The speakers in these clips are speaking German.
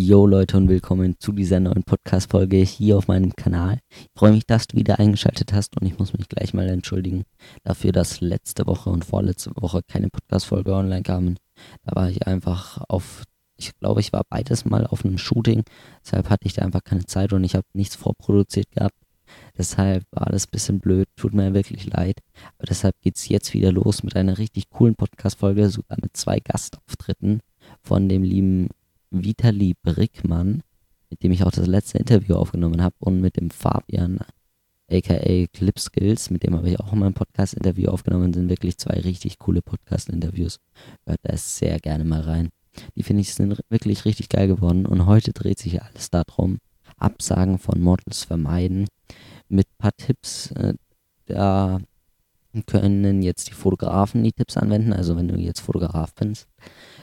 Yo Leute und willkommen zu dieser neuen Podcast-Folge hier auf meinem Kanal. Ich freue mich, dass du wieder eingeschaltet hast und ich muss mich gleich mal entschuldigen dafür, dass letzte Woche und vorletzte Woche keine Podcast-Folge online kamen. Da war ich einfach auf, ich glaube, ich war beides mal auf einem Shooting, deshalb hatte ich da einfach keine Zeit und ich habe nichts vorproduziert gehabt. Deshalb war das ein bisschen blöd, tut mir wirklich leid. Aber deshalb geht es jetzt wieder los mit einer richtig coolen Podcast-Folge, sogar mit zwei Gastauftritten von dem lieben Vitali Brickmann, mit dem ich auch das letzte Interview aufgenommen habe, und mit dem Fabian, aka Clip Skills, mit dem habe ich auch mal ein Podcast-Interview aufgenommen, sind wirklich zwei richtig coole Podcast-Interviews. Hört da sehr gerne mal rein. Die finde ich sind wirklich richtig geil geworden und heute dreht sich alles darum, Absagen von Models vermeiden. Mit ein paar Tipps, äh, da können jetzt die Fotografen die Tipps anwenden. Also wenn du jetzt Fotograf bist,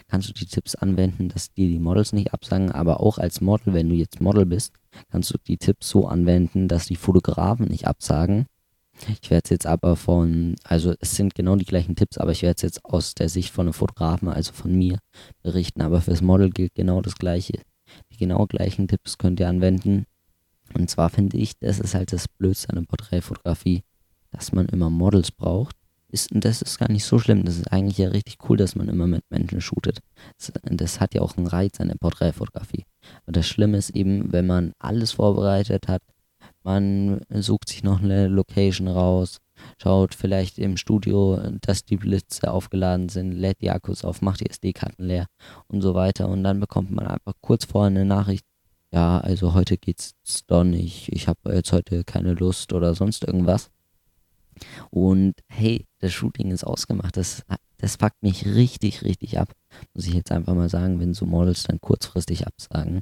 kannst du die Tipps anwenden, dass dir die Models nicht absagen. Aber auch als Model, wenn du jetzt Model bist, kannst du die Tipps so anwenden, dass die Fotografen nicht absagen. Ich werde es jetzt aber von, also es sind genau die gleichen Tipps, aber ich werde es jetzt aus der Sicht von einem Fotografen, also von mir, berichten. Aber fürs Model gilt genau das Gleiche. Die genau gleichen Tipps könnt ihr anwenden. Und zwar finde ich, das ist halt das Blödste an der Porträtfotografie, dass man immer Models braucht. Ist, das ist gar nicht so schlimm. Das ist eigentlich ja richtig cool, dass man immer mit Menschen shootet. Das, das hat ja auch einen Reiz an der Porträtfotografie. Aber das Schlimme ist eben, wenn man alles vorbereitet hat, man sucht sich noch eine Location raus, schaut vielleicht im Studio, dass die Blitze aufgeladen sind, lädt die Akkus auf, macht die SD-Karten leer und so weiter. Und dann bekommt man einfach kurz vorher eine Nachricht, ja, also heute geht's doch nicht, ich habe jetzt heute keine Lust oder sonst irgendwas. Und hey, das Shooting ist ausgemacht. Das, das fuckt mich richtig, richtig ab. Muss ich jetzt einfach mal sagen, wenn so Models dann kurzfristig absagen.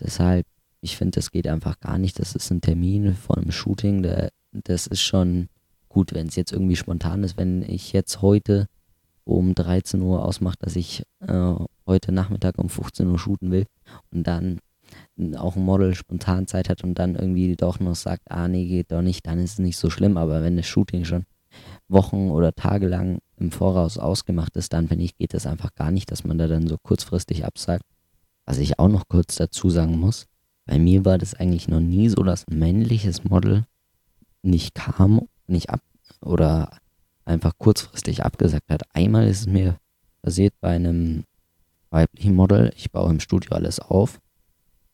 Deshalb, ich finde, das geht einfach gar nicht. Das ist ein Termin vor einem Shooting. Der, das ist schon gut, wenn es jetzt irgendwie spontan ist. Wenn ich jetzt heute um 13 Uhr ausmache, dass ich äh, heute Nachmittag um 15 Uhr shooten will und dann auch ein Model spontan Zeit hat und dann irgendwie doch noch sagt, ah nee, geht doch nicht, dann ist es nicht so schlimm. Aber wenn das Shooting schon Wochen oder Tage lang im Voraus ausgemacht ist, dann finde ich, geht das einfach gar nicht, dass man da dann so kurzfristig absagt. Was ich auch noch kurz dazu sagen muss, bei mir war das eigentlich noch nie so, dass ein männliches Model nicht kam, nicht ab oder einfach kurzfristig abgesagt hat. Einmal ist es mir passiert bei einem weiblichen Model. Ich baue im Studio alles auf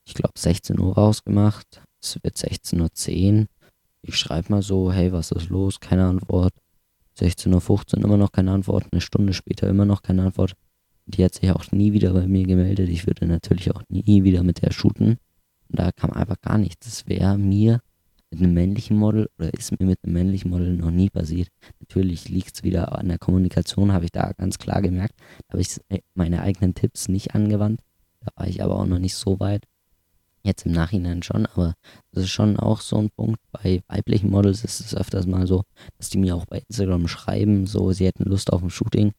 ich glaube, 16 Uhr rausgemacht. Es wird 16.10 Uhr. Ich schreibe mal so, hey, was ist los? Keine Antwort. 16.15 Uhr immer noch keine Antwort. Eine Stunde später immer noch keine Antwort. Die hat sich auch nie wieder bei mir gemeldet. Ich würde natürlich auch nie wieder mit der shooten. Und da kam einfach gar nichts. Das wäre mir mit einem männlichen Model oder ist mir mit einem männlichen Model noch nie passiert. Natürlich liegt es wieder an der Kommunikation, habe ich da ganz klar gemerkt. Da habe ich meine eigenen Tipps nicht angewandt. Da war ich aber auch noch nicht so weit. Jetzt im Nachhinein schon, aber das ist schon auch so ein Punkt. Bei weiblichen Models ist es öfters mal so, dass die mir auch bei Instagram schreiben, so sie hätten Lust auf ein Shooting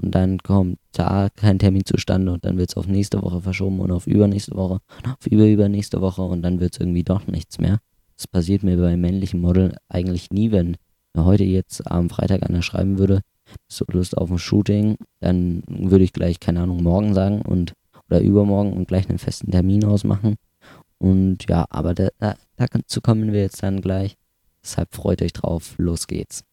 und dann kommt da kein Termin zustande und dann wird es auf nächste Woche verschoben und auf übernächste Woche und auf überübernächste Woche und dann wird es irgendwie doch nichts mehr. Das passiert mir bei männlichen Models eigentlich nie, wenn mir heute jetzt am Freitag einer schreiben würde, so Lust auf ein Shooting, dann würde ich gleich, keine Ahnung, morgen sagen und oder übermorgen und gleich einen festen Termin ausmachen. Und ja, aber da, da, dazu kommen wir jetzt dann gleich. Deshalb freut euch drauf. Los geht's.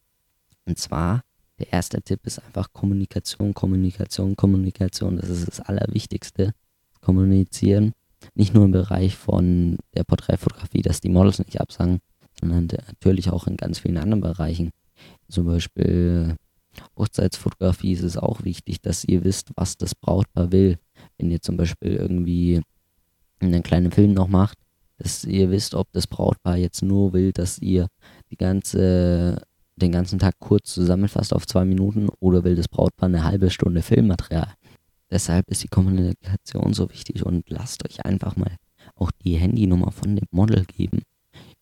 Und zwar, der erste Tipp ist einfach Kommunikation, Kommunikation, Kommunikation. Das ist das Allerwichtigste. Kommunizieren. Nicht nur im Bereich von der Porträtfotografie, dass die Models nicht absagen, sondern natürlich auch in ganz vielen anderen Bereichen. Zum Beispiel Hochzeitsfotografie ist es auch wichtig, dass ihr wisst, was das Brautpaar will. Wenn ihr zum Beispiel irgendwie einen kleinen Film noch macht, dass ihr wisst, ob das Brautpaar jetzt nur will, dass ihr die ganze, den ganzen Tag kurz zusammenfasst auf zwei Minuten oder will das Brautpaar eine halbe Stunde Filmmaterial. Deshalb ist die Kommunikation so wichtig und lasst euch einfach mal auch die Handynummer von dem Model geben.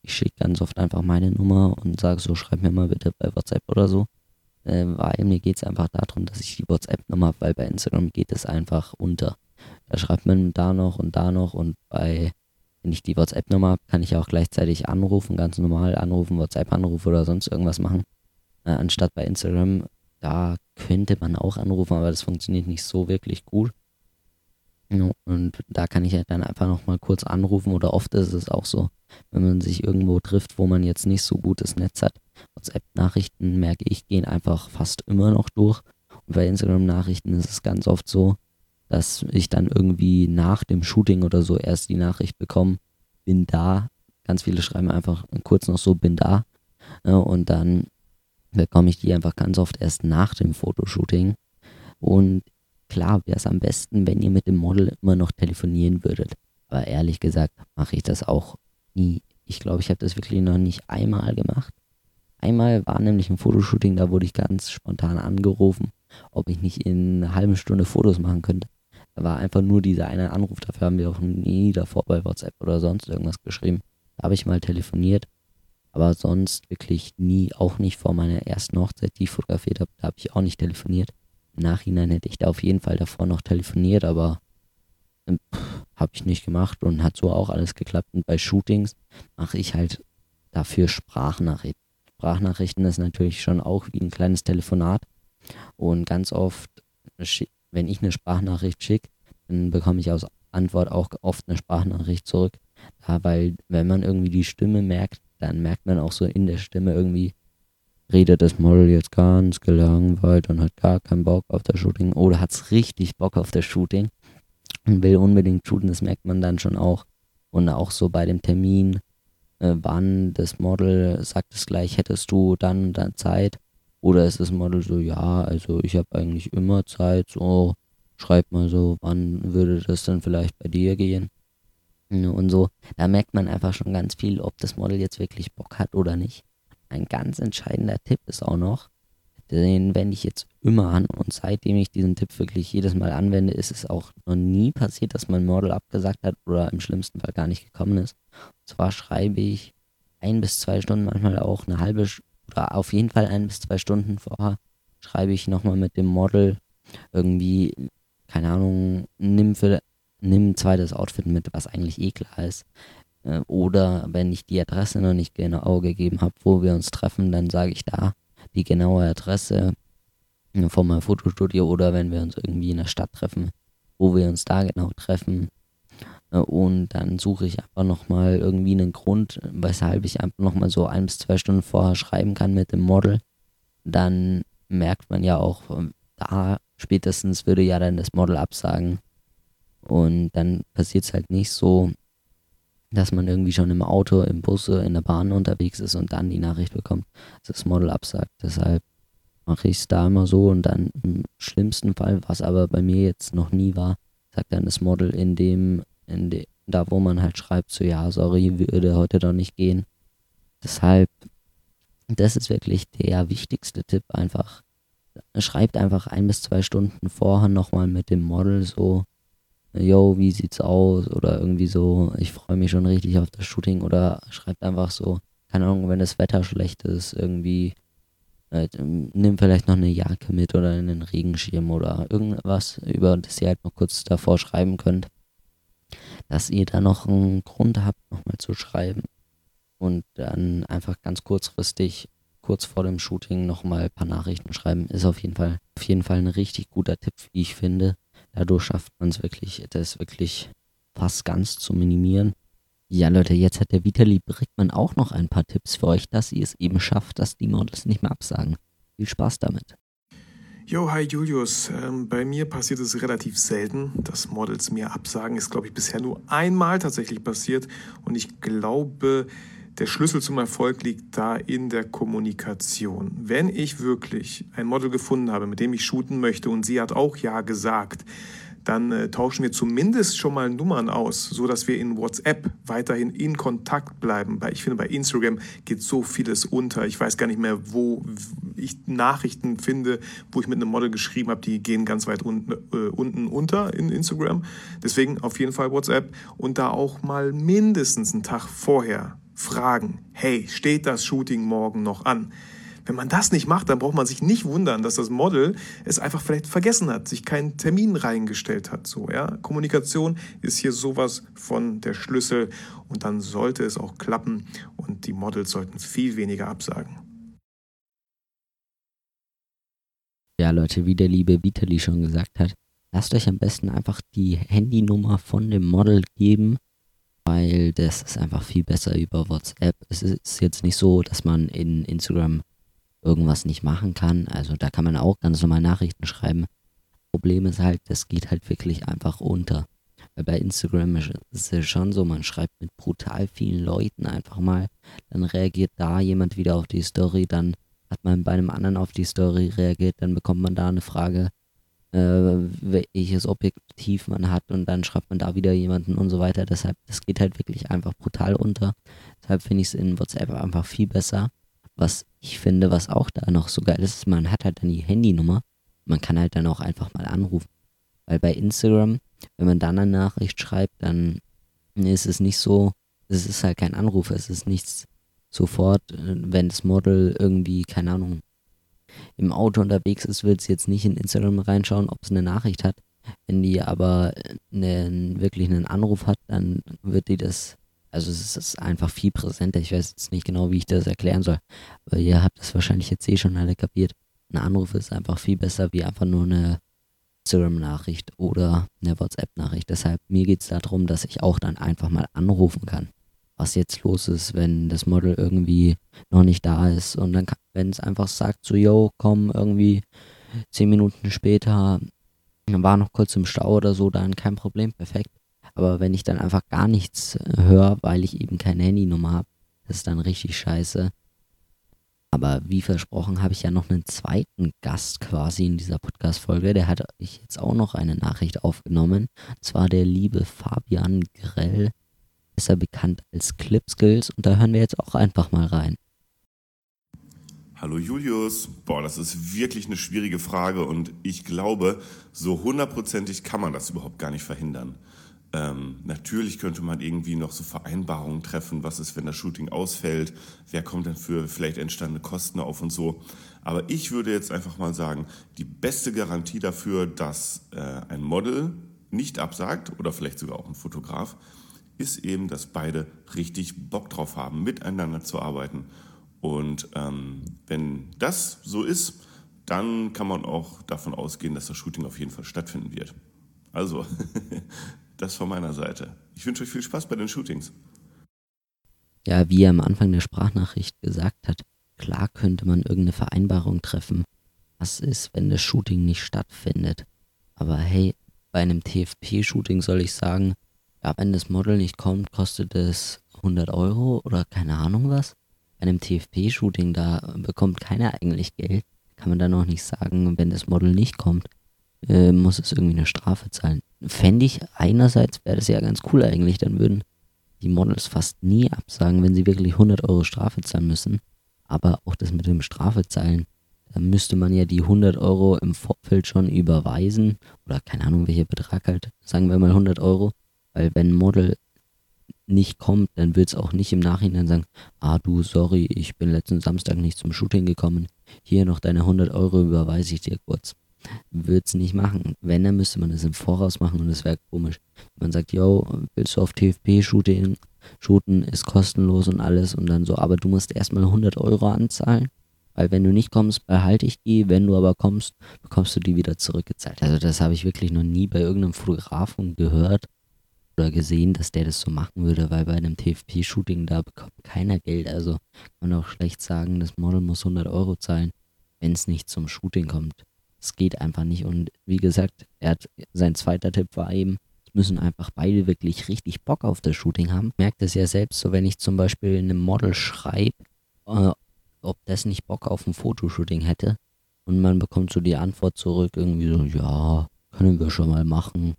Ich schicke ganz oft einfach meine Nummer und sage so, schreib mir mal bitte bei WhatsApp oder so. Äh, weil mir geht es einfach darum, dass ich die WhatsApp-Nummer habe, weil bei Instagram geht es einfach unter. Da schreibt man da noch und da noch und bei, wenn ich die WhatsApp-Nummer habe, kann ich auch gleichzeitig anrufen, ganz normal anrufen, WhatsApp-Anrufe oder sonst irgendwas machen. Äh, anstatt bei Instagram, da könnte man auch anrufen, aber das funktioniert nicht so wirklich gut. Und da kann ich dann einfach nochmal kurz anrufen oder oft ist es auch so, wenn man sich irgendwo trifft, wo man jetzt nicht so gutes Netz hat. WhatsApp-Nachrichten merke ich, gehen einfach fast immer noch durch. Und bei Instagram-Nachrichten ist es ganz oft so, dass ich dann irgendwie nach dem Shooting oder so erst die Nachricht bekomme, bin da. Ganz viele schreiben einfach kurz noch so, bin da. Und dann bekomme ich die einfach ganz oft erst nach dem Fotoshooting. Und klar wäre es am besten, wenn ihr mit dem Model immer noch telefonieren würdet. Aber ehrlich gesagt mache ich das auch nie. Ich glaube, ich habe das wirklich noch nicht einmal gemacht. Einmal war nämlich ein Fotoshooting, da wurde ich ganz spontan angerufen, ob ich nicht in einer halben Stunde Fotos machen könnte. Da war einfach nur dieser eine Anruf, dafür haben wir auch nie davor bei WhatsApp oder sonst irgendwas geschrieben. Da habe ich mal telefoniert, aber sonst wirklich nie, auch nicht vor meiner ersten Hochzeit, die ich fotografiert habe, da habe ich auch nicht telefoniert. Im Nachhinein hätte ich da auf jeden Fall davor noch telefoniert, aber ähm, habe ich nicht gemacht und hat so auch alles geklappt. Und bei Shootings mache ich halt dafür Sprachnachrichten. Sprachnachrichten ist natürlich schon auch wie ein kleines Telefonat. Und ganz oft, wenn ich eine Sprachnachricht schicke, dann bekomme ich aus Antwort auch oft eine Sprachnachricht zurück. Ja, weil wenn man irgendwie die Stimme merkt, dann merkt man auch so in der Stimme irgendwie, redet das Model jetzt ganz gelangweilt und hat gar keinen Bock auf das Shooting oder hat es richtig Bock auf das Shooting und will unbedingt shooten, das merkt man dann schon auch. Und auch so bei dem Termin, äh, wann das Model sagt es gleich, hättest du dann dann Zeit. Oder ist das Model so, ja, also ich habe eigentlich immer Zeit, so schreib mal so, wann würde das dann vielleicht bei dir gehen? Und so, da merkt man einfach schon ganz viel, ob das Model jetzt wirklich Bock hat oder nicht. Ein ganz entscheidender Tipp ist auch noch, den wende ich jetzt immer an und seitdem ich diesen Tipp wirklich jedes Mal anwende, ist es auch noch nie passiert, dass mein Model abgesagt hat oder im schlimmsten Fall gar nicht gekommen ist. Und zwar schreibe ich ein bis zwei Stunden, manchmal auch eine halbe auf jeden Fall ein bis zwei Stunden vorher, schreibe ich nochmal mit dem Model irgendwie, keine Ahnung, nimm für nimm ein zweites Outfit mit, was eigentlich eh klar ist. Äh, oder wenn ich die Adresse noch nicht genau gegeben habe, wo wir uns treffen, dann sage ich da die genaue Adresse von meinem Fotostudio oder wenn wir uns irgendwie in der Stadt treffen, wo wir uns da genau treffen. Äh, und dann suche ich einfach nochmal irgendwie einen Grund, weshalb ich einfach nochmal so ein bis zwei Stunden vorher schreiben kann mit dem Model. Dann merkt man ja auch, da spätestens würde ja dann das Model absagen. Und dann passiert es halt nicht so, dass man irgendwie schon im Auto, im Bus, in der Bahn unterwegs ist und dann die Nachricht bekommt, dass das Model absagt. Deshalb mache ich es da immer so und dann im schlimmsten Fall, was aber bei mir jetzt noch nie war, sagt dann das Model in dem, de, da wo man halt schreibt, so ja, sorry, würde heute doch nicht gehen. Deshalb, das ist wirklich der wichtigste Tipp einfach. Schreibt einfach ein bis zwei Stunden vorher nochmal mit dem Model so, yo, wie sieht's aus? Oder irgendwie so, ich freue mich schon richtig auf das Shooting. Oder schreibt einfach so, keine Ahnung, wenn das Wetter schlecht ist, irgendwie, äh, nimm vielleicht noch eine Jacke mit oder einen Regenschirm oder irgendwas, über das ihr halt noch kurz davor schreiben könnt. Dass ihr da noch einen Grund habt, nochmal zu schreiben. Und dann einfach ganz kurzfristig, kurz vor dem Shooting, nochmal ein paar Nachrichten schreiben, ist auf jeden Fall, auf jeden Fall ein richtig guter Tipp, wie ich finde. Dadurch schafft man es wirklich, das wirklich fast ganz zu minimieren. Ja, Leute, jetzt hat der Vitali Brickmann auch noch ein paar Tipps für euch, dass ihr es eben schafft, dass die Models nicht mehr absagen. Viel Spaß damit. Jo, hi Julius. Ähm, bei mir passiert es relativ selten, dass Models mir absagen. Ist, glaube ich, bisher nur einmal tatsächlich passiert. Und ich glaube, der Schlüssel zum Erfolg liegt da in der Kommunikation. Wenn ich wirklich ein Model gefunden habe, mit dem ich shooten möchte und sie hat auch Ja gesagt, dann äh, tauschen wir zumindest schon mal Nummern aus, so dass wir in WhatsApp weiterhin in Kontakt bleiben. Bei, ich finde, bei Instagram geht so vieles unter. Ich weiß gar nicht mehr, wo ich Nachrichten finde, wo ich mit einem Model geschrieben habe, die gehen ganz weit unten, äh, unten unter in Instagram. Deswegen auf jeden Fall WhatsApp und da auch mal mindestens einen Tag vorher fragen, hey, steht das Shooting morgen noch an? Wenn man das nicht macht, dann braucht man sich nicht wundern, dass das Model es einfach vielleicht vergessen hat, sich keinen Termin reingestellt hat. So, ja? Kommunikation ist hier sowas von der Schlüssel und dann sollte es auch klappen und die Models sollten viel weniger absagen. Ja, Leute, wie der liebe Vitali schon gesagt hat, lasst euch am besten einfach die Handynummer von dem Model geben, weil das ist einfach viel besser über WhatsApp. Es ist jetzt nicht so, dass man in Instagram irgendwas nicht machen kann. Also da kann man auch ganz normal Nachrichten schreiben. Problem ist halt, das geht halt wirklich einfach unter. Weil bei Instagram ist es schon so, man schreibt mit brutal vielen Leuten einfach mal, dann reagiert da jemand wieder auf die Story, dann hat man bei einem anderen auf die Story reagiert, dann bekommt man da eine Frage, äh, welches Objektiv man hat und dann schreibt man da wieder jemanden und so weiter. Deshalb, das geht halt wirklich einfach brutal unter. Deshalb finde ich es in WhatsApp einfach viel besser. Was ich finde, was auch da noch so geil ist, man hat halt dann die Handynummer. Man kann halt dann auch einfach mal anrufen. Weil bei Instagram, wenn man dann eine Nachricht schreibt, dann ist es nicht so, es ist halt kein Anruf, es ist nichts sofort, wenn das Model irgendwie, keine Ahnung, im Auto unterwegs ist, wird es jetzt nicht in Instagram reinschauen, ob es eine Nachricht hat. Wenn die aber einen, wirklich einen Anruf hat, dann wird die das, also es ist einfach viel präsenter. Ich weiß jetzt nicht genau, wie ich das erklären soll, aber ihr habt das wahrscheinlich jetzt eh schon alle kapiert. Ein Anruf ist einfach viel besser wie einfach nur eine Instagram-Nachricht oder eine WhatsApp-Nachricht. Deshalb, mir geht es darum, dass ich auch dann einfach mal anrufen kann, was jetzt los ist, wenn das Model irgendwie noch nicht da ist. Und dann, wenn es einfach sagt, so, yo, komm, irgendwie zehn Minuten später, war noch kurz im Stau oder so, dann kein Problem, perfekt. Aber wenn ich dann einfach gar nichts höre, weil ich eben keine Handynummer habe, das ist dann richtig scheiße. Aber wie versprochen habe ich ja noch einen zweiten Gast quasi in dieser Podcast-Folge. Der hat ich jetzt auch noch eine Nachricht aufgenommen. Und zwar der liebe Fabian Grell, besser bekannt als Clip Skills. Und da hören wir jetzt auch einfach mal rein. Hallo Julius. Boah, das ist wirklich eine schwierige Frage und ich glaube, so hundertprozentig kann man das überhaupt gar nicht verhindern. Ähm, natürlich könnte man irgendwie noch so Vereinbarungen treffen, was ist, wenn das Shooting ausfällt, wer kommt dann für vielleicht entstandene Kosten auf und so. Aber ich würde jetzt einfach mal sagen, die beste Garantie dafür, dass äh, ein Model nicht absagt oder vielleicht sogar auch ein Fotograf, ist eben, dass beide richtig Bock drauf haben, miteinander zu arbeiten. Und ähm, wenn das so ist, dann kann man auch davon ausgehen, dass das Shooting auf jeden Fall stattfinden wird. Also, Das von meiner Seite. Ich wünsche euch viel Spaß bei den Shootings. Ja, wie er am Anfang der Sprachnachricht gesagt hat, klar könnte man irgendeine Vereinbarung treffen. Was ist, wenn das Shooting nicht stattfindet? Aber hey, bei einem TFP-Shooting soll ich sagen, ja, wenn das Model nicht kommt, kostet es 100 Euro oder keine Ahnung was. Bei einem TFP-Shooting, da bekommt keiner eigentlich Geld. Kann man da noch nicht sagen, wenn das Model nicht kommt, äh, muss es irgendwie eine Strafe zahlen. Fände ich einerseits, wäre das ja ganz cool eigentlich, dann würden die Models fast nie absagen, wenn sie wirklich 100 Euro Strafe zahlen müssen. Aber auch das mit dem Strafe zahlen, da müsste man ja die 100 Euro im Vorfeld schon überweisen oder keine Ahnung welcher Betrag halt, sagen wir mal 100 Euro, weil wenn ein Model nicht kommt, dann wird es auch nicht im Nachhinein sagen, ah du, sorry, ich bin letzten Samstag nicht zum Shooting gekommen, hier noch deine 100 Euro überweise ich dir kurz würde es nicht machen. Wenn, dann müsste man es im Voraus machen und es wäre komisch. Man sagt, yo, willst du auf TFP shooten, shooten, ist kostenlos und alles und dann so, aber du musst erstmal 100 Euro anzahlen, weil wenn du nicht kommst, behalte ich die, wenn du aber kommst, bekommst du die wieder zurückgezahlt. Also das habe ich wirklich noch nie bei irgendeinem Fotografen gehört oder gesehen, dass der das so machen würde, weil bei einem TFP-Shooting da bekommt keiner Geld. Also kann man auch schlecht sagen, das Model muss 100 Euro zahlen, wenn es nicht zum Shooting kommt. Es geht einfach nicht. Und wie gesagt, er hat, sein zweiter Tipp war eben, es müssen einfach beide wirklich richtig Bock auf das Shooting haben. Merkt es ja selbst so, wenn ich zum Beispiel einem Model schreibe, äh, ob das nicht Bock auf ein Fotoshooting hätte. Und man bekommt so die Antwort zurück, irgendwie so, ja, können wir schon mal machen.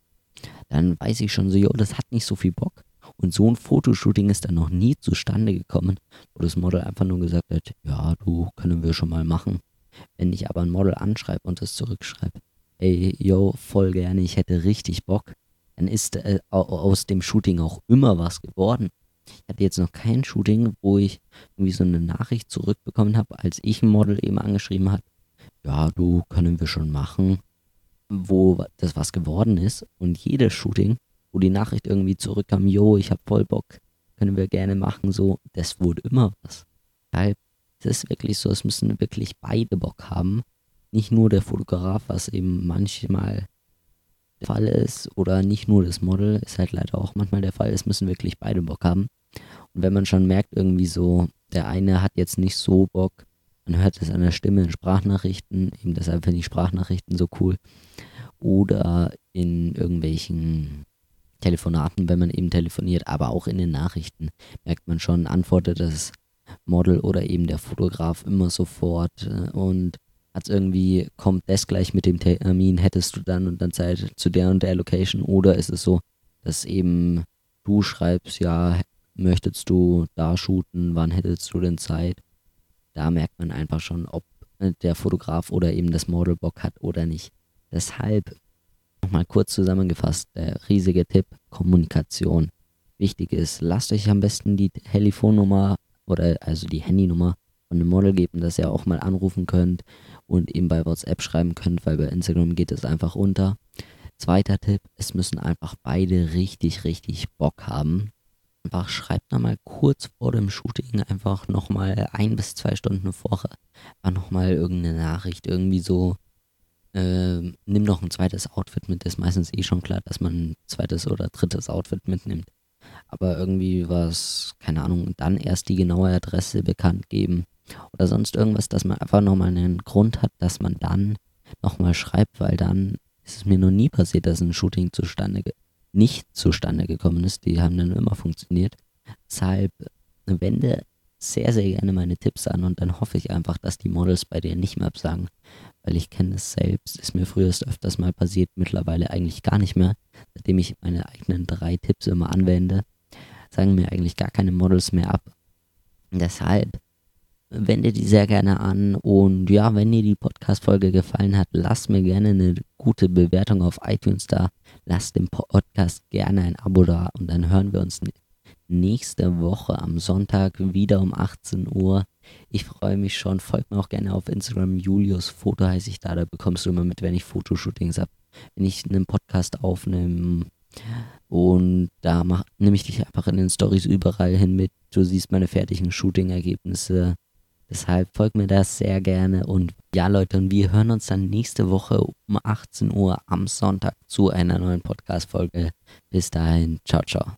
Dann weiß ich schon so, jo, das hat nicht so viel Bock. Und so ein Fotoshooting ist dann noch nie zustande gekommen, wo das Model einfach nur gesagt hat, ja, du, können wir schon mal machen. Wenn ich aber ein Model anschreibe und es zurückschreibe, ey, yo, voll gerne, ich hätte richtig Bock, dann ist äh, aus dem Shooting auch immer was geworden. Ich hatte jetzt noch kein Shooting, wo ich irgendwie so eine Nachricht zurückbekommen habe, als ich ein Model eben angeschrieben habe, ja, du, können wir schon machen, wo das was geworden ist. Und jedes Shooting, wo die Nachricht irgendwie zurückkam, yo, ich hab voll Bock, können wir gerne machen, so, das wurde immer was. Deshalb es ist wirklich so, es müssen wirklich beide Bock haben. Nicht nur der Fotograf, was eben manchmal der Fall ist, oder nicht nur das Model, ist halt leider auch manchmal der Fall, es müssen wirklich beide Bock haben. Und wenn man schon merkt, irgendwie so, der eine hat jetzt nicht so Bock, man hört es an der Stimme in Sprachnachrichten, eben deshalb finde ich Sprachnachrichten so cool. Oder in irgendwelchen Telefonaten, wenn man eben telefoniert, aber auch in den Nachrichten merkt man schon, antwortet das Model oder eben der Fotograf immer sofort äh, und hat irgendwie, kommt das gleich mit dem Termin, hättest du dann und dann Zeit zu der und der Location oder ist es so, dass eben du schreibst, ja, möchtest du da shooten, wann hättest du denn Zeit? Da merkt man einfach schon, ob äh, der Fotograf oder eben das Model Bock hat oder nicht. Deshalb nochmal kurz zusammengefasst, der riesige Tipp, Kommunikation. Wichtig ist, lasst euch am besten die Telefonnummer oder also die Handynummer von dem Model geben, dass ihr auch mal anrufen könnt und eben bei WhatsApp schreiben könnt, weil bei Instagram geht es einfach unter. Zweiter Tipp, es müssen einfach beide richtig, richtig Bock haben einfach schreibt nochmal kurz vor dem Shooting einfach nochmal ein bis zwei Stunden vorher einfach nochmal irgendeine Nachricht, irgendwie so, äh, nimm noch ein zweites Outfit mit, ist meistens eh schon klar, dass man ein zweites oder drittes Outfit mitnimmt. Aber irgendwie was, keine Ahnung, dann erst die genaue Adresse bekannt geben oder sonst irgendwas, dass man einfach nochmal einen Grund hat, dass man dann nochmal schreibt, weil dann ist es mir noch nie passiert, dass ein Shooting zustande nicht zustande gekommen ist. Die haben dann immer funktioniert. Deshalb wende sehr, sehr gerne meine Tipps an und dann hoffe ich einfach, dass die Models bei dir nicht mehr absagen, weil ich kenne es selbst, ist mir früher öfters mal passiert, mittlerweile eigentlich gar nicht mehr. Seitdem ich meine eigenen drei Tipps immer anwende, sagen mir eigentlich gar keine Models mehr ab. Deshalb wende die sehr gerne an. Und ja, wenn dir die Podcast-Folge gefallen hat, lass mir gerne eine gute Bewertung auf iTunes da. Lass dem Podcast gerne ein Abo da und dann hören wir uns nächste Woche am Sonntag wieder um 18 Uhr. Ich freue mich schon. Folgt mir auch gerne auf Instagram. Julius Foto heiße ich da. Da bekommst du immer mit, wenn ich Fotoshootings habe. Wenn ich einen Podcast aufnehme. Und da nehme ich dich einfach in den Stories überall hin mit. Du siehst meine fertigen Shooting-Ergebnisse. Deshalb folgt mir das sehr gerne. Und ja, Leute, und wir hören uns dann nächste Woche um 18 Uhr am Sonntag zu einer neuen Podcast-Folge. Bis dahin, ciao, ciao.